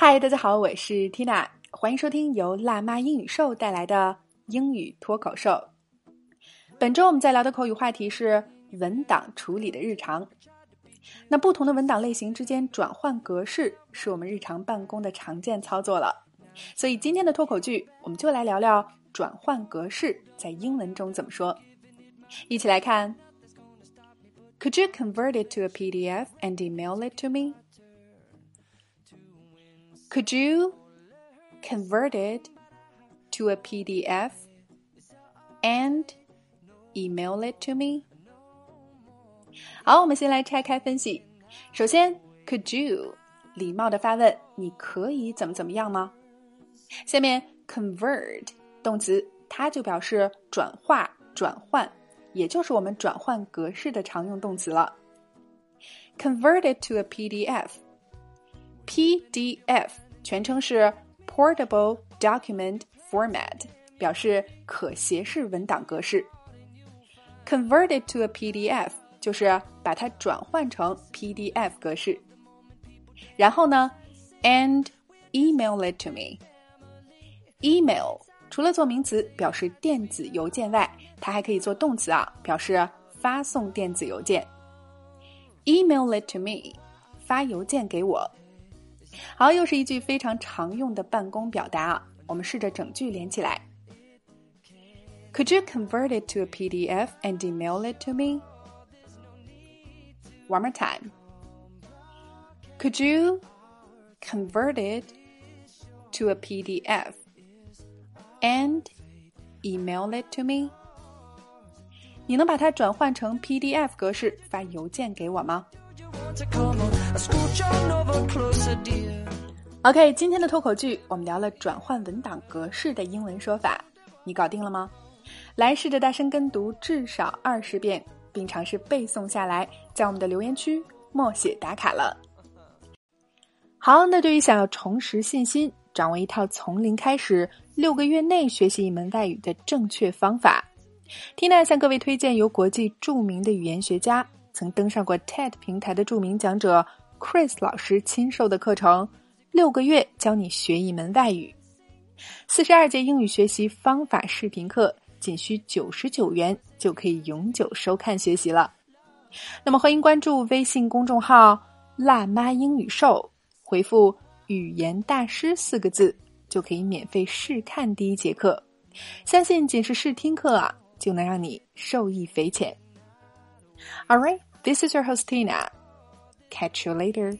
嗨，大家好，我是 Tina，欢迎收听由辣妈英语秀带来的英语脱口秀。本周我们在聊的口语话题是文档处理的日常。那不同的文档类型之间转换格式，是我们日常办公的常见操作了。所以今天的脱口剧，我们就来聊聊转换格式在英文中怎么说。一起来看：Could you convert it to a PDF and email it to me? Could you convert it to a PDF and email it to me? 好，我们先来拆开分析。首先，Could you 礼貌的发问，你可以怎么怎么样吗？下面，convert 动词，它就表示转化、转换，也就是我们转换格式的常用动词了。Convert it to a PDF。 PDF 全称是 Portable Document Format，表示可携式文档格式。Convert it to a PDF 就是把它转换成 PDF 格式。然后呢，and email it to me。Email 除了做名词表示电子邮件外，它还可以做动词啊，表示发送电子邮件。Email it to me，发邮件给我。好，又是一句非常常用的办公表达啊！我们试着整句连起来。Could you convert it to a PDF and email it to me? One more time. Could you convert it to a PDF and email it to me? 你能把它转换成 PDF 格式发邮件给我吗 ？OK，今天的脱口剧我们聊了转换文档格式的英文说法，你搞定了吗？来试着大声跟读至少二十遍，并尝试背诵下来，在我们的留言区默写打卡了。好，那对于想要重拾信心、掌握一套从零开始、六个月内学习一门外语的正确方法，Tina 向各位推荐由国际著名的语言学家、曾登上过 TED 平台的著名讲者 Chris 老师亲授的课程。六个月教你学一门外语，四十二节英语学习方法视频课，仅需九十九元就可以永久收看学习了。那么欢迎关注微信公众号“辣妈英语秀”，回复“语言大师”四个字，就可以免费试看第一节课。相信仅是试听课啊，就能让你受益匪浅。All right, this is your host Tina. Catch you later.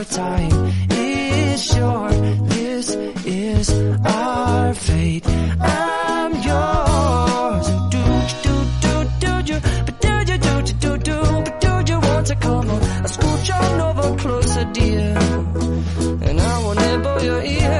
our time is short. This is our fate. I'm yours. Do do do do do do do do do? Do you want to come on? I scooch on over closer, dear, and I will nibble your ear.